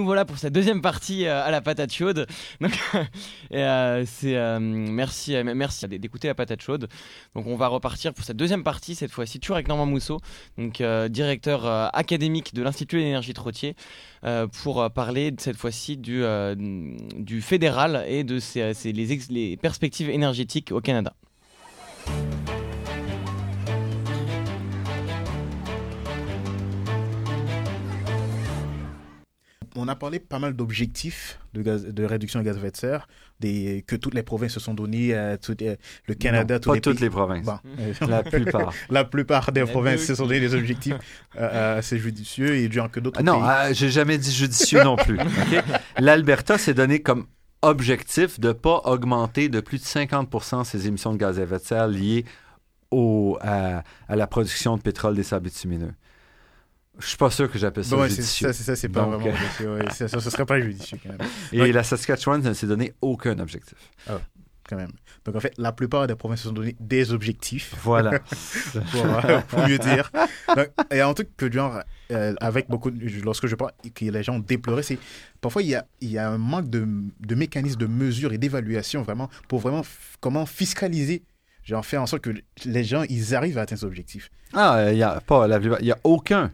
Voilà pour cette deuxième partie euh, à la patate chaude. Euh, euh, merci, merci d'écouter la patate chaude. Donc, on va repartir pour cette deuxième partie cette fois-ci toujours avec Normand Mousseau, directeur académique de l'Institut d'énergie Trottier, pour parler cette fois-ci du fédéral et de ses, les perspectives énergétiques au Canada. On a parlé pas mal d'objectifs de, de réduction de gaz à effet de serre, des, que toutes les provinces se sont données, euh, euh, le Canada, pas toutes les provinces. la plupart. la plupart des provinces se sont donné des objectifs euh, assez judicieux et du que d'autres. non, j'ai jamais dit judicieux non plus. L'Alberta s'est donné comme objectif de ne pas augmenter de plus de 50 ses émissions de gaz à effet de serre liées au, à, la production de pétrole des sables bitumineux. Je suis pas sûr que j'appelle ça judicieux. C'est ça, c'est pas vraiment judicieux. ça, ce serait pas judicieux quand même. Et la Saskatchewan ne s'est donné aucun objectif. Ah, quand même. Donc en fait, la plupart des provinces se sont donné des objectifs. Voilà. Euh, pour, mieux dire. il y a un truc que genre, euh, avec beaucoup, lorsque je parle, que les gens ont déploré, c'est parfois il y a, il y a un manque de, de mécanismes de mesure et d'évaluation vraiment pour vraiment comment fiscaliser genre faire en sorte que les gens ils arrivent à atteindre ces objectifs. Ah, il n'y a pas il y a aucun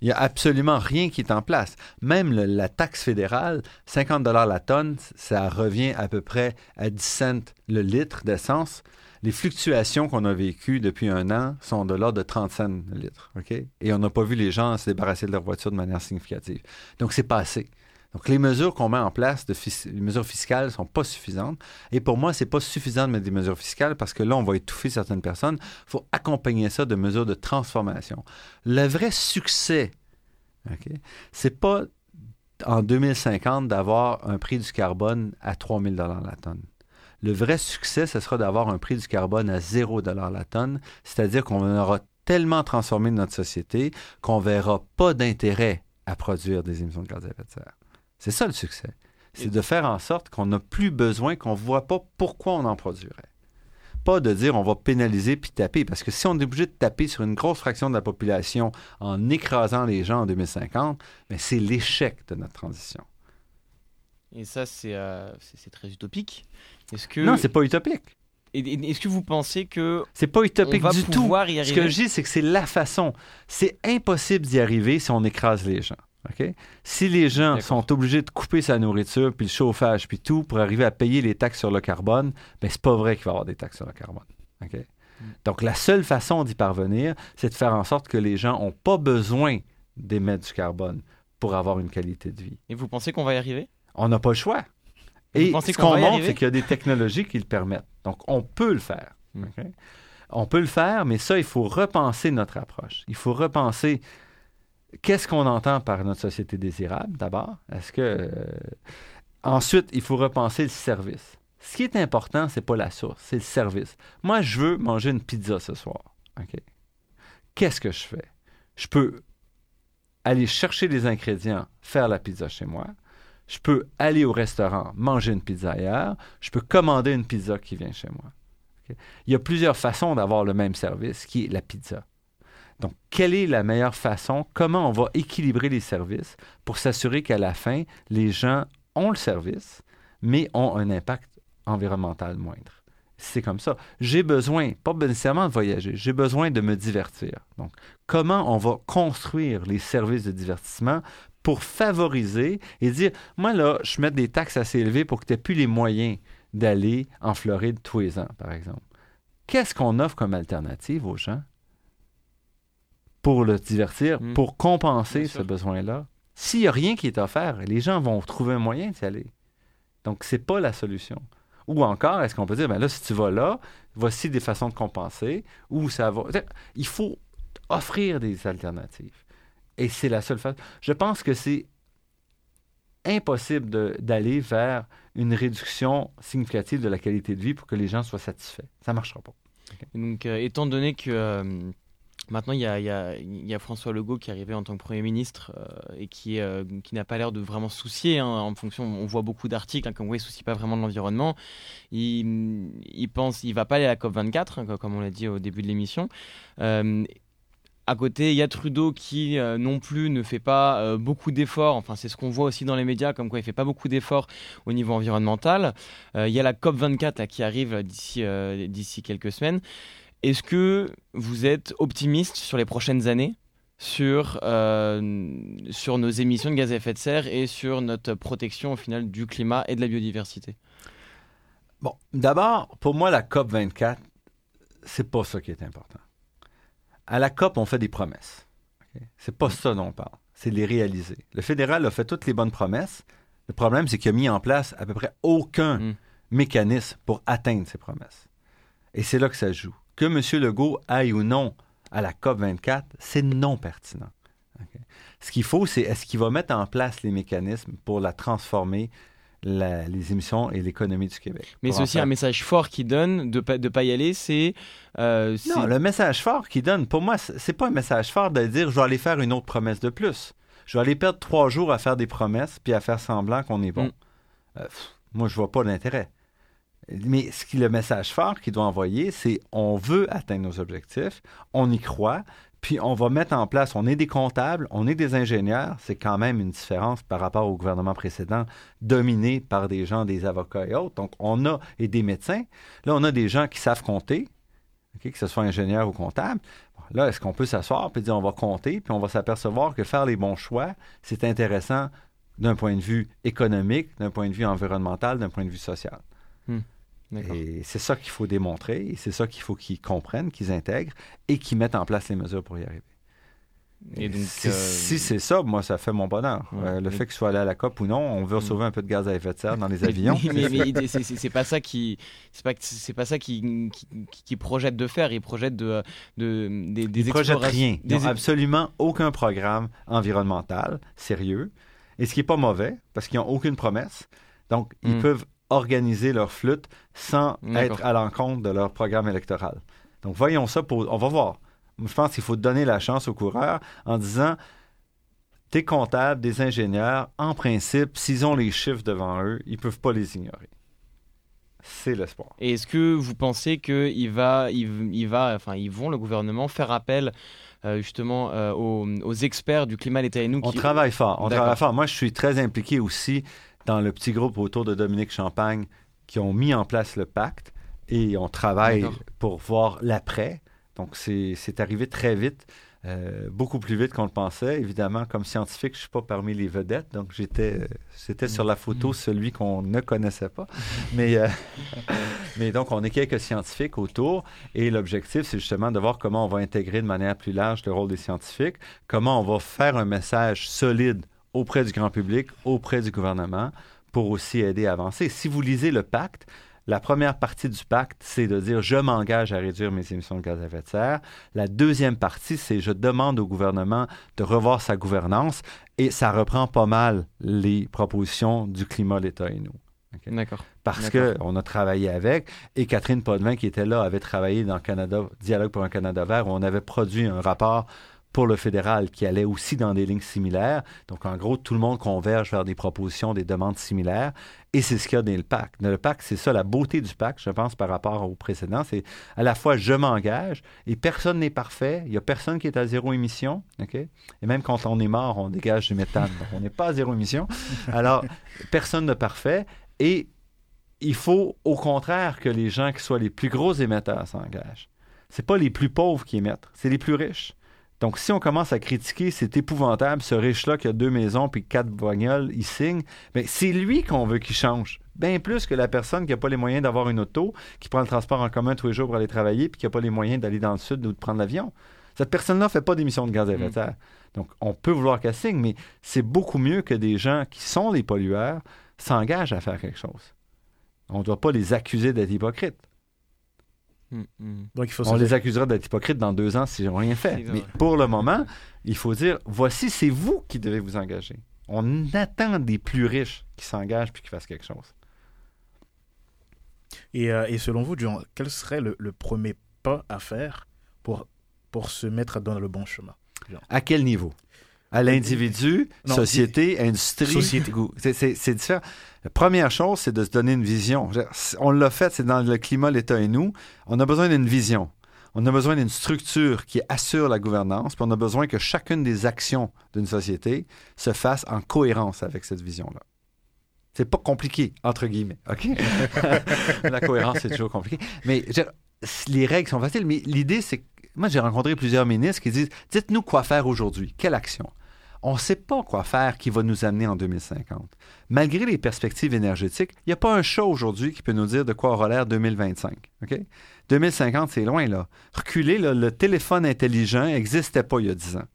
il n'y a absolument rien qui est en place. Même la taxe fédérale, 50 dollars la tonne, ça revient à peu près à 10 cents le litre d'essence. Les fluctuations qu'on a vécues depuis un an sont de l'ordre de 30 cents le litre. Et on n'a pas vu les gens se débarrasser de leur voiture de manière significative. Donc, c'est pas assez. Donc, les mesures qu'on met en place, de les mesures fiscales, ne sont pas suffisantes. Et pour moi, c'est pas suffisant de mettre des mesures fiscales parce que là, on va étouffer certaines personnes. Il faut accompagner ça de mesures de transformation. Le vrai succès, ce c'est pas en 2050 d'avoir un prix du carbone à 3 000 la tonne. Le vrai succès, ce sera d'avoir un prix du carbone à 0 la tonne, c'est-à-dire qu'on aura tellement transformé notre société qu'on verra pas d'intérêt à produire des émissions de gaz à effet de serre. C'est ça le succès. C'est de faire en sorte qu'on n'a plus besoin, qu'on ne voit pas pourquoi on en produirait. Pas de dire on va pénaliser puis taper, parce que si on est obligé de taper sur une grosse fraction de la population en écrasant les gens en 2050, ben, c'est l'échec de notre transition. Et ça, c'est euh, très utopique. Est-ce que... Non, c'est pas utopique. Est-ce que vous pensez que c'est pas utopique du tout Ce que je dis, c'est que c'est la façon. C'est impossible d'y arriver si on écrase les gens. Si les gens sont obligés de couper sa nourriture, puis le chauffage, puis tout, pour arriver à payer les taxes sur le carbone, ben c'est pas vrai qu'il va y avoir des taxes sur le carbone. Mm. Donc, la seule façon d'y parvenir, c'est de faire en sorte que les gens n'ont pas besoin d'émettre du carbone pour avoir une qualité de vie. Et vous pensez qu'on va y arriver? On n'a pas le choix. Et ce qu'on montre, c'est qu'il y a des technologies qui le permettent. Donc, on peut le faire. Mm. On peut le faire, mais ça, il faut repenser notre approche. Il faut repenser qu'est-ce qu'on entend par notre société désirable, d'abord? Est-ce que. Euh, ensuite, il faut repenser le service? Ce qui est important, c'est pas la source, c'est le service. Moi, je veux manger une pizza ce soir. Qu'est-ce que je fais? Je peux aller chercher les ingrédients, faire la pizza chez moi. Je peux aller au restaurant, manger une pizza ailleurs. Je peux commander une pizza qui vient chez moi. Il y a plusieurs façons d'avoir le même service, qui est la pizza. Donc, quelle est la meilleure façon? Comment on va équilibrer les services pour s'assurer qu'à la fin, les gens ont le service, mais ont un impact environnemental moindre? C'est comme ça. J'ai besoin, pas nécessairement de voyager, j'ai besoin de me divertir. Donc, comment on va construire les services de divertissement pour favoriser et dire, moi là, je mets des taxes assez élevées pour que tu n'aies plus les moyens d'aller en Floride tous les ans, par exemple. Qu'est-ce qu'on offre comme alternative aux gens? Pour le divertir, hmm. pour compenser ce besoin-là. S'il n'y a rien qui est offert, les gens vont trouver un moyen d'y aller. Donc, ce n'est pas la solution. Ou encore, est-ce qu'on peut dire, ben là, si tu vas là, voici des façons de compenser, ou ça va. Il faut offrir des alternatives. Et c'est la seule façon. Je pense que c'est impossible d'aller vers une réduction significative de la qualité de vie pour que les gens soient satisfaits. Ça ne marchera pas. Donc, euh, étant donné que euh, Maintenant, il y, a, François Legault qui est arrivé en tant que Premier ministre euh, et qui, euh, qui n'a pas l'air de vraiment soucier. Hein, en fonction, on voit beaucoup d'articles hein, comme oui, il ne soucie pas vraiment de l'environnement. Il, il pense, il va pas aller à la COP 24, hein, comme on l'a dit au début de l'émission. Euh, à côté, il y a Trudeau qui non plus ne fait pas beaucoup d'efforts. Enfin, c'est ce qu'on voit aussi dans les médias, comme quoi il fait pas beaucoup d'efforts au niveau environnemental. il y a la COP 24 qui arrive d'ici quelques semaines. Est-ce que vous êtes optimiste sur les prochaines années sur, euh, sur nos émissions de gaz à effet de serre et sur notre protection au final du climat et de la biodiversité? Bon, d'abord, pour moi, la COP 24, c'est pas ça qui est important. À la COP, on fait des promesses. C'est pas ça dont on parle. C'est les réaliser. Le fédéral a fait toutes les bonnes promesses. Le problème, c'est qu'il a mis en place à peu près aucun hmm. mécanisme pour atteindre ces promesses. Et c'est là que ça joue. Que M. Legault aille ou non à la COP 24, c'est non pertinent. Ce qu'il faut, c'est est-ce qu'il va mettre en place les mécanismes pour la transformer, les émissions et l'économie du Québec? Mais c'est aussi un message fort qu'il donne de ne pas y aller, euh, c'est... non, le message fort qu'il donne, pour moi, c'est pas un message fort de dire je vais aller faire une autre promesse de plus. Je vais aller perdre trois jours à faire des promesses puis à faire semblant qu'on est bon. Mm. Euh, moi, je vois pas l'intérêt. Mais le message fort qu'il doit envoyer, c'est on veut atteindre nos objectifs, on y croit, puis on va mettre en place, on est des comptables, on est des ingénieurs, c'est quand même une différence par rapport au gouvernement précédent, dominé par des gens, des avocats et autres. Donc on a, et des médecins, là on a des gens qui savent compter, que ce soit ingénieur ou comptable. Là, est-ce qu'on peut s'asseoir et dire on va compter, puis on va s'apercevoir que faire les bons choix, c'est intéressant d'un point de vue économique, d'un point de vue environnemental, d'un point de vue social? Hmm. Et c'est ça qu'il faut démontrer, et c'est ça qu'il faut qu'ils comprennent, qu'ils intègrent et qu'ils mettent en place les mesures pour y arriver. Et donc, si, euh, c'est ça, moi, ça fait mon bonheur. Euh, le fait qu'il soit allé à la COP ou non, on veut sauver un peu de gaz à effet de serre dans les avions. mais, mais, c'est pas ça qui, c'est pas, c'est pas ça qui, qui, projette de faire. Il projette de, de des, des rien. Des... absolument aucun programme environnemental sérieux. Et ce qui est pas mauvais, parce qu'ils n'ont aucune promesse. Donc, ils hmm. peuvent organiser leur flûte sans être à l'encontre de leur programme électoral. Donc, voyons ça pour. On va voir. Je pense qu'il faut donner la chance aux coureurs en disant tes comptables, des ingénieurs, en principe, s'ils ont les chiffres devant eux, ils ne peuvent pas les ignorer. C'est l'espoir. Et est-ce que vous pensez qu'ils va, il, va, enfin, ils vont, le gouvernement, faire appel euh, justement euh, aux, experts du climat, l'État et nous On travaille fort. On travaille fort. Moi, je suis très impliqué aussi dans le petit groupe autour de Dominique Champagne qui ont mis en place le pacte et on travaille pour voir l'après. Donc, c'est arrivé très vite, euh, beaucoup plus vite qu'on le pensait. Évidemment, comme scientifique, je ne suis pas parmi les vedettes, donc j'étais c'était sur la photo mm. celui qu'on ne connaissait pas. Mais, euh, mais donc, on est quelques scientifiques autour et l'objectif, c'est justement de voir comment on va intégrer de manière plus large le rôle des scientifiques, comment on va faire un message solide auprès du grand public, auprès du gouvernement, pour aussi aider à avancer. Si vous lisez le pacte, la première partie du pacte, c'est de dire je m'engage à réduire mes émissions de gaz à effet de serre. La deuxième partie, c'est je demande au gouvernement de revoir sa gouvernance et ça reprend pas mal les propositions du climat, l'État et nous. D'accord. Parce qu'on a travaillé avec, et Catherine Podvin, qui était là, avait travaillé dans Canada, Dialogue pour un Canada vert, où on avait produit un rapport pour le fédéral qui allait aussi dans des lignes similaires. Donc, en gros, tout le monde converge vers des propositions, des demandes similaires. Et c'est ce qu'il y a dans le pacte. Le pacte, c'est ça, la beauté du pacte, je pense, par rapport au précédent. C'est à la fois, je m'engage et personne n'est parfait. Il n'y a personne qui est à zéro émission. Et même quand on est mort, on dégage du méthane. Donc, on n'est pas à zéro émission. Alors, personne n'est parfait. Et il faut, au contraire, que les gens qui soient les plus gros émetteurs s'engagent. C'est pas les plus pauvres qui émettent, c'est les plus riches. Donc, si on commence à critiquer, c'est épouvantable, ce riche-là qui a deux maisons puis quatre bagnoles, il signe, bien, c'est lui qu'on veut qu'il change. Bien plus que la personne qui n'a pas les moyens d'avoir une auto, qui prend le transport en commun tous les jours pour aller travailler puis qui n'a pas les moyens d'aller dans le sud ou de prendre l'avion. Cette personne-là ne fait pas d'émissions de gaz à effet de mm. serre. Donc, on peut vouloir qu'elle signe, mais c'est beaucoup mieux que des gens qui sont les pollueurs s'engagent à faire quelque chose. On ne doit pas les accuser d'être hypocrites. Mm, mm. Donc, il faut On les accusera d'être hypocrites dans deux ans s'ils n'ont rien fait. Mais pour le moment, il faut dire voici, c'est vous qui devez vous engager. On attend des plus riches qui s'engagent puis qui fassent quelque chose. Et, euh, selon vous, John, quel serait le, premier pas à faire pour, pour se mettre dans le bon chemin À quel niveau? À l'individu, société, industrie. Société. C'est différent. La première chose, c'est de se donner une vision. On l'a fait, c'est dans le climat, l'État et nous. On a besoin d'une vision. On a besoin d'une structure qui assure la gouvernance, puis on a besoin que chacune des actions d'une société se fasse en cohérence avec cette vision-là. C'est pas compliqué, entre guillemets, OK? la cohérence, c'est toujours compliqué. Mais les règles sont faciles, mais l'idée, c'est que moi, j'ai rencontré plusieurs ministres qui disent Dites-nous quoi faire aujourd'hui, quelle action on ne sait pas quoi faire qui va nous amener en 2050. Malgré les perspectives énergétiques, il n'y a pas un chat aujourd'hui qui peut nous dire de quoi aura l'air 2025. 2050, c'est loin, là. Reculer, le téléphone intelligent n'existait pas il y a 10 ans.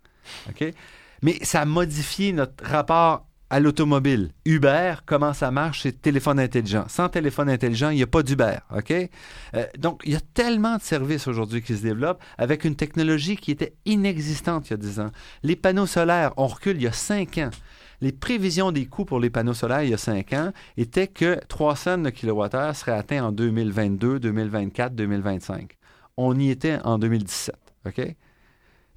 Mais ça a modifié notre rapport à l'automobile. Uber, comment ça marche, c'est téléphone intelligent. Sans téléphone intelligent, il n'y a pas d'Uber, OK? Euh, donc, il y a tellement de services aujourd'hui qui se développent avec une technologie qui était inexistante il y a 10 ans. Les panneaux solaires, on recule il y a 5 ans. Les prévisions des coûts pour les panneaux solaires il y a 5 ans étaient que 3 cents de kilowattheure seraient atteints en 2022, 2024, 2025. On y était en 2017, OK?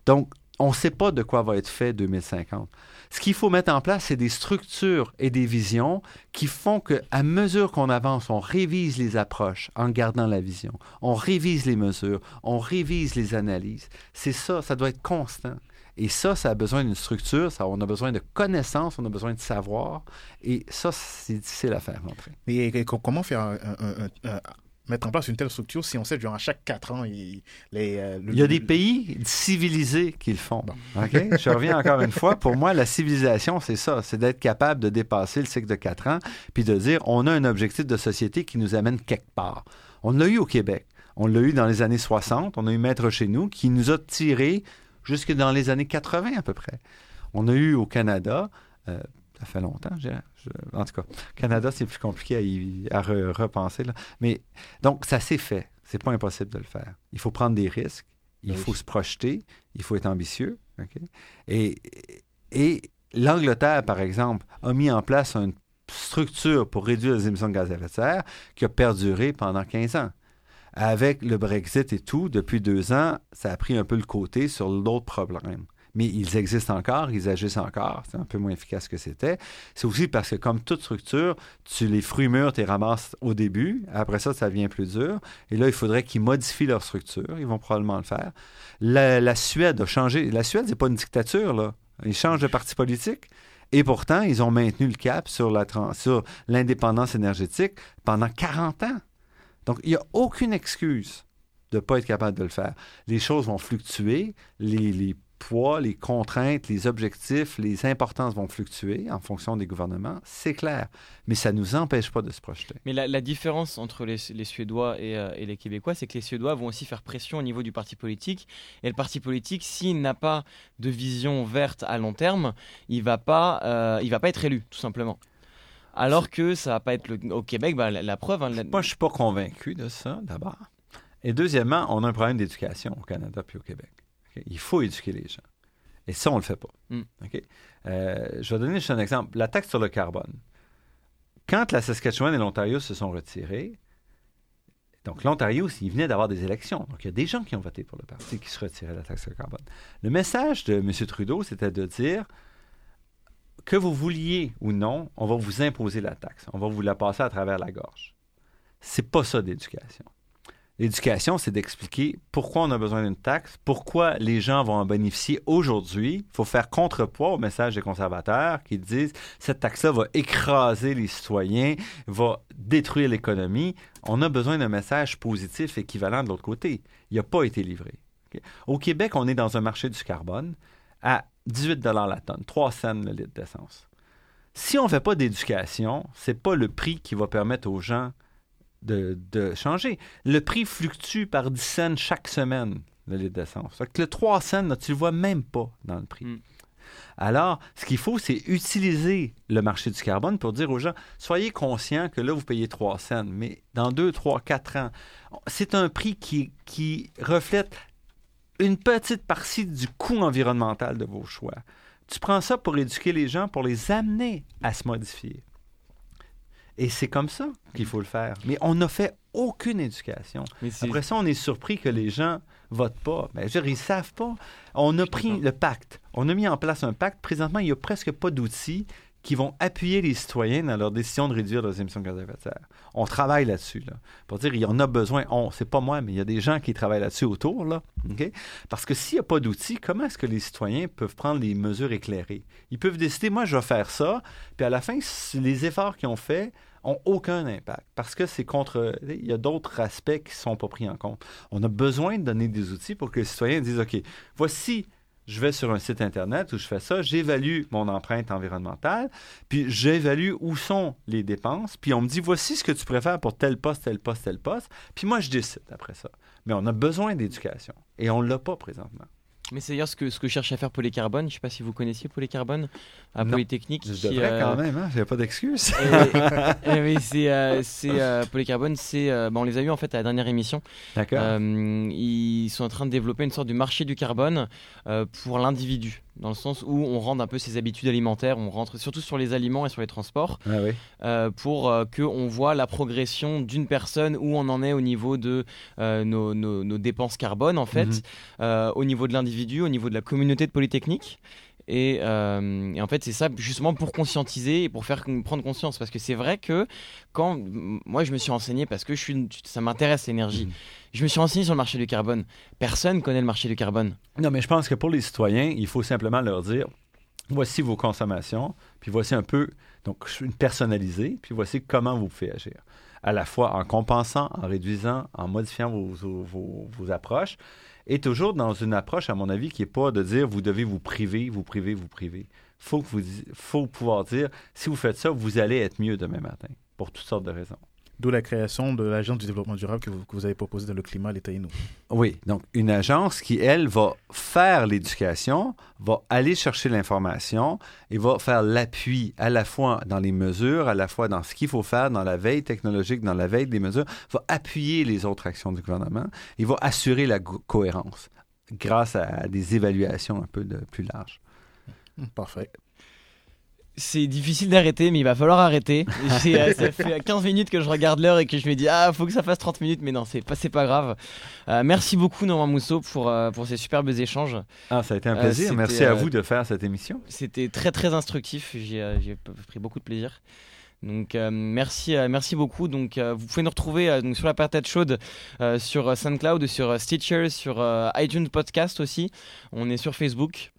Donc, on ne sait pas de quoi va être fait 2050. Ce qu'il faut mettre en place, c'est des structures et des visions qui font qu'à mesure qu'on avance, on révise les approches en gardant la vision. On révise les mesures, on révise les analyses. C'est ça, ça doit être constant. Et ça, ça a besoin d'une structure, ça, on a besoin de connaissances, on a besoin de savoir. Et ça, c'est difficile à faire rentrer. Mais comment faire un, mettre en place une telle structure si on sait que à chaque quatre ans, il, les, euh, il y a des pays civilisés qui le font. Je reviens encore une fois. Pour moi, la civilisation, c'est ça. C'est d'être capable de dépasser le cycle de quatre ans puis de dire on a un objectif de société qui nous amène quelque part. On l'a eu au Québec. On l'a eu dans les années 60. On a eu Maître chez nous qui nous a tiré jusque dans les années 80 à peu près. On a eu au Canada, euh, ça fait longtemps, en tout cas, Canada, c'est plus compliqué à, repenser. Là. Mais donc, ça s'est fait. C'est pas impossible de le faire. Il faut prendre des risques, il faut se projeter, il faut être ambitieux. Et, et l'Angleterre, par exemple, a mis en place une structure pour réduire les émissions de gaz à effet de serre qui a perduré pendant 15 ans. Avec le Brexit et tout, depuis deux ans, ça a pris un peu le côté sur d'autres problèmes mais ils existent encore, ils agissent encore. C'est un peu moins efficace que c'était. C'est aussi parce que, comme toute structure, tu les fruits mûrs, tu les ramasses au début. Après ça, ça devient plus dur. Et là, il faudrait qu'ils modifient leur structure. Ils vont probablement le faire. La, Suède a changé. La Suède, c'est pas une dictature, là. Ils changent de parti politique. Et pourtant, ils ont maintenu le cap sur l'indépendance énergétique pendant 40 ans. Donc, il n'y a aucune excuse de ne pas être capable de le faire. Les choses vont fluctuer, les, les poids, les contraintes, les objectifs, les importances vont fluctuer en fonction des gouvernements, c'est clair. Mais ça ne nous empêche pas de se projeter. Mais la, différence entre les, Suédois euh, et, les Québécois, c'est que les Suédois vont aussi faire pression au niveau du parti politique. Et le parti politique, s'il n'a pas de vision verte à long terme, il ne va, pas, euh, va pas être élu, tout simplement. Alors que ça va pas être le, au Québec, bah, la, preuve. Hein, Moi, je suis pas convaincu de ça, d'abord. Et deuxièmement, on a un problème d'éducation au Canada puis au Québec. Il faut éduquer les gens. Et ça, on ne le fait pas. Mm. Euh, je vais donner juste un exemple. La taxe sur le carbone. Quand la Saskatchewan et l'Ontario se sont retirés, donc l'Ontario, il venait d'avoir des élections. Donc il y a des gens qui ont voté pour le parti qui se retiraient de la taxe sur le carbone. Le message de M. Trudeau, c'était de dire que vous vouliez ou non, on va vous imposer la taxe. On va vous la passer à travers la gorge. C'est pas ça d'éducation. L'éducation, c'est d'expliquer pourquoi on a besoin d'une taxe, pourquoi les gens vont en bénéficier aujourd'hui. Il faut faire contrepoids au message des conservateurs qui disent cette taxe-là va écraser les citoyens, va détruire l'économie. On a besoin d'un message positif équivalent de l'autre côté. Il n'a pas été livré. Au Québec, on est dans un marché du carbone à 18 la tonne, 3 cents le litre d'essence. Si on ne fait pas d'éducation, c'est pas le prix qui va permettre aux gens de, changer. Le prix fluctue par 10 cents chaque semaine, le litre d'essence. que le 3 cents, tu ne le vois même pas dans le prix. Hmm. Alors, ce qu'il faut, c'est utiliser le marché du carbone pour dire aux gens, soyez conscients que là, vous payez 3 cents, mais dans 2, 3, 4 ans, c'est un prix qui, qui reflète une petite partie du coût environnemental de vos choix. Tu prends ça pour éduquer les gens, pour les amener à se modifier. Et c'est comme ça qu'il faut le faire. Mais on n'a fait aucune éducation. Après ça, on est surpris que les gens votent pas. Mais je veux dire, ils savent pas. On a pris le pacte. On a mis en place un pacte. Présentement, il n'y a presque pas d'outils qui vont appuyer les citoyens dans leur décision de réduire leurs émissions de gaz à effet de serre. On travaille là-dessus, là, pour dire il y en a besoin. C'est pas moi, mais il y a des gens qui travaillent là-dessus autour, là, Parce que s'il n'y a pas d'outils, comment est-ce que les citoyens peuvent prendre les mesures éclairées? Ils peuvent décider, moi, je vais faire ça, puis à la fin, les efforts qu'ils ont faits ont aucun impact parce que c'est contre. Il y a d'autres aspects qui ne sont pas pris en compte. On a besoin de donner des outils pour que les citoyens disent OK, voici je vais sur un site Internet où je fais ça, j'évalue mon empreinte environnementale, puis j'évalue où sont les dépenses, puis on me dit, voici ce que tu préfères pour tel poste, tel poste, tel poste, puis moi, je décide après ça. Mais on a besoin d'éducation, et on ne l'a pas présentement. Mais c'est d'ailleurs ce que, ce que cherche à faire Polycarbone. Je ne sais pas si vous connaissiez Polycarbone à Polytechnique. Je devrais euh, quand même, hein j'ai pas d'excuses. mais c'est, euh, c'est euh, Polycarbone, c'est, on les a eu en fait à la dernière émission. D'accord. ils sont en train de développer une sorte de marché du carbone pour l'individu dans le sens où on rend un peu ses habitudes alimentaires, on rentre surtout sur les aliments et sur les transports, ah euh, pour euh, qu'on voit la progression d'une personne, où on en est au niveau de euh, nos, dépenses carbone, en fait, mhm. au niveau de l'individu, au niveau de la communauté de Polytechnique. Et, en fait, c'est ça justement pour conscientiser et pour faire prendre conscience. Parce que c'est vrai que quand moi je me suis renseigné, parce que je suis, ça m'intéresse l'énergie, mhm. Je me suis renseigné sur le marché du carbone. Personne connaît le marché du carbone. Non, mais je pense que pour les citoyens, il faut simplement leur dire voici vos consommations, puis voici un peu, donc personnalisé, puis voici comment vous pouvez agir. À la fois en compensant, en réduisant, en modifiant vos, vos, approches, et toujours dans une approche, à mon avis, qui n'est pas de dire vous devez vous priver, vous priver, vous priver. Faut que vous, faut pouvoir dire si vous faites ça, vous allez être mieux demain matin, pour toutes sortes de raisons. D'où la création de l'agence du développement durable que vous, avez proposée dans le climat, l'État et nous. Oui, donc une agence qui, elle, va faire l'éducation, va aller chercher l'information et va faire l'appui à la fois dans les mesures, à la fois dans ce qu'il faut faire, dans la veille technologique, dans la veille des mesures, va appuyer les autres actions du gouvernement et va assurer la cohérence grâce à des évaluations un peu de, plus larges. Parfait c'est difficile d'arrêter, mais il va falloir arrêter. Euh, ça fait 15 minutes que je regarde l'heure et que je me dis, ah, faut que ça fasse 30 minutes, mais non, c'est pas, pas grave. Euh, merci beaucoup, Normand Mousseau, pour, euh, pour ces superbes échanges. Ah, ça a été un plaisir. merci à vous de faire cette émission. C'était très, très instructif. J'ai pris beaucoup de plaisir. Donc merci, merci beaucoup. Donc vous pouvez nous retrouver donc, sur la patate chaude sur SoundCloud, sur Stitcher, sur iTunes Podcast aussi. On est sur Facebook.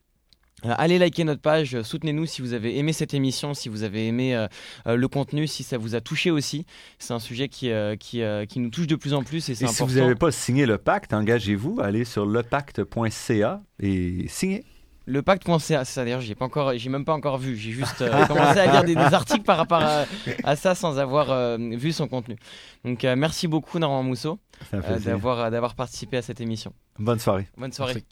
Euh, allez liker notre page, soutenez-nous si vous avez aimé cette émission, si vous avez aimé euh, euh, le contenu, si ça vous a touché aussi. C'est un sujet qui, qui, qui, nous touche de plus en plus et c'est Si vous n'avez pas signé le pacte, engagez-vous, allez sur lepacte.ca et signez. Le pacte.ca, c'est ça d'ailleurs, j'ai pas encore, j'ai même pas encore vu. J'ai juste commencé à lire des, articles par rapport à, ça sans avoir vu son contenu. Donc merci beaucoup Normand Mousseau d'avoir d'avoir participé à cette émission. Bonne soirée. Bonne soirée.